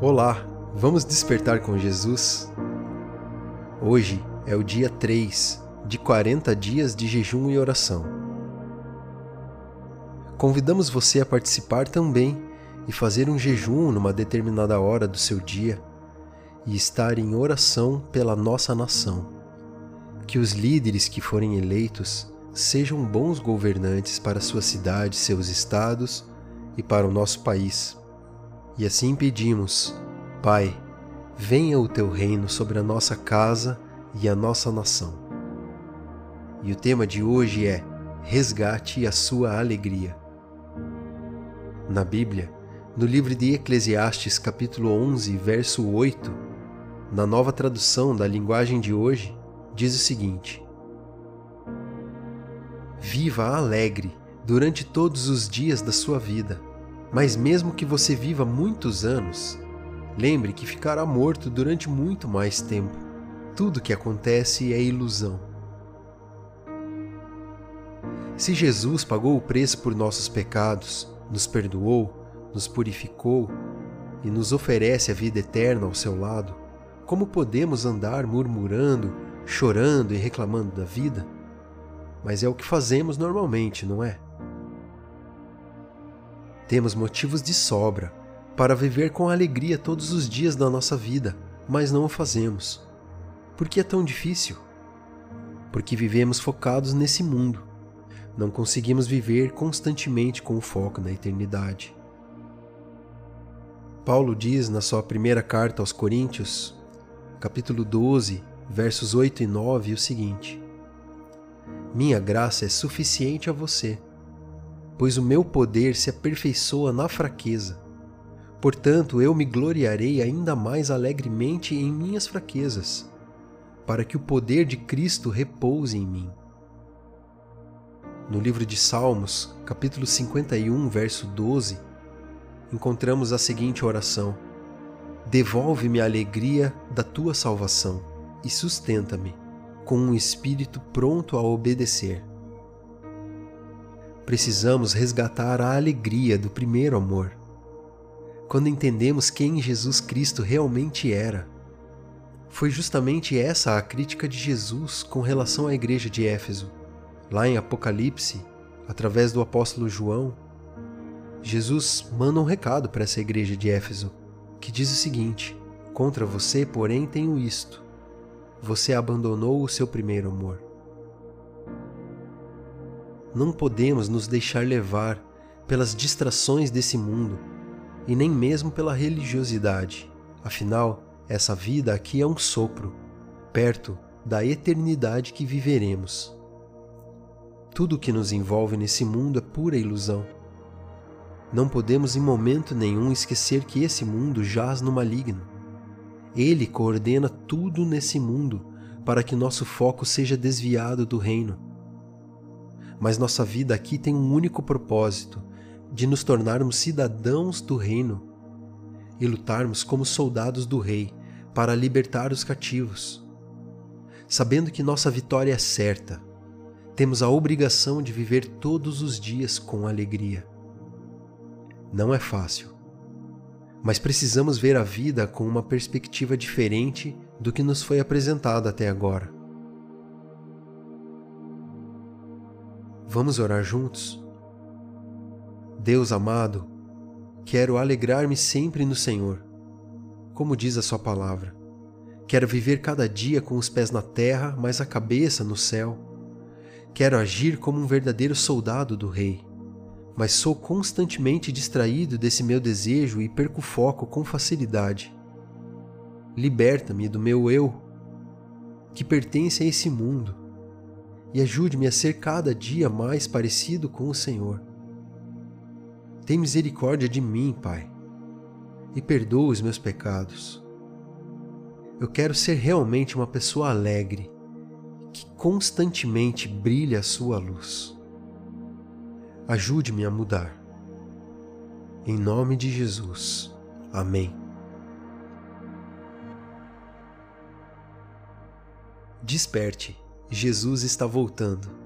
Olá, vamos despertar com Jesus? Hoje é o dia 3 de 40 dias de jejum e oração. Convidamos você a participar também e fazer um jejum numa determinada hora do seu dia e estar em oração pela nossa nação. Que os líderes que forem eleitos sejam bons governantes para sua cidade, seus estados e para o nosso país. E assim pedimos, Pai, venha o teu reino sobre a nossa casa e a nossa nação. E o tema de hoje é Resgate a sua alegria. Na Bíblia, no livro de Eclesiastes, capítulo 11, verso 8, na nova tradução da linguagem de hoje, diz o seguinte: Viva alegre durante todos os dias da sua vida, mas mesmo que você viva muitos anos, lembre que ficará morto durante muito mais tempo. Tudo que acontece é ilusão. Se Jesus pagou o preço por nossos pecados, nos perdoou, nos purificou e nos oferece a vida eterna ao seu lado, como podemos andar murmurando, chorando e reclamando da vida? Mas é o que fazemos normalmente, não é? Temos motivos de sobra para viver com alegria todos os dias da nossa vida, mas não o fazemos. Por que é tão difícil? Porque vivemos focados nesse mundo. Não conseguimos viver constantemente com o foco na eternidade. Paulo diz na sua primeira carta aos Coríntios, capítulo 12, versos 8 e 9, o seguinte: Minha graça é suficiente a você, pois o meu poder se aperfeiçoa na fraqueza. Portanto, eu me gloriarei ainda mais alegremente em minhas fraquezas, para que o poder de Cristo repouse em mim. No livro de Salmos, capítulo 51, verso 12, encontramos a seguinte oração: Devolve-me a alegria da tua salvação e sustenta-me com um espírito pronto a obedecer. Precisamos resgatar a alegria do primeiro amor. Quando entendemos quem Jesus Cristo realmente era, foi justamente essa a crítica de Jesus com relação à igreja de Éfeso. Lá em Apocalipse, através do apóstolo João, Jesus manda um recado para essa igreja de Éfeso, que diz o seguinte: Contra você, porém, tenho isto. Você abandonou o seu primeiro amor. Não podemos nos deixar levar pelas distrações desse mundo e nem mesmo pela religiosidade. Afinal, essa vida aqui é um sopro, perto da eternidade que viveremos. Tudo o que nos envolve nesse mundo é pura ilusão. Não podemos em momento nenhum esquecer que esse mundo jaz no maligno. Ele coordena tudo nesse mundo para que nosso foco seja desviado do reino. Mas nossa vida aqui tem um único propósito: de nos tornarmos cidadãos do reino e lutarmos como soldados do rei para libertar os cativos. Sabendo que nossa vitória é certa, temos a obrigação de viver todos os dias com alegria. Não é fácil, mas precisamos ver a vida com uma perspectiva diferente do que nos foi apresentado até agora. Vamos orar juntos? Deus amado, quero alegrar-me sempre no Senhor, como diz a Sua palavra. Quero viver cada dia com os pés na terra, mas a cabeça no céu. Quero agir como um verdadeiro soldado do Rei mas sou constantemente distraído desse meu desejo e perco foco com facilidade. Liberta-me do meu eu, que pertence a esse mundo, e ajude-me a ser cada dia mais parecido com o Senhor. Tem misericórdia de mim, Pai, e perdoa os meus pecados. Eu quero ser realmente uma pessoa alegre, que constantemente brilha a sua luz. Ajude-me a mudar. Em nome de Jesus. Amém. Desperte, Jesus está voltando.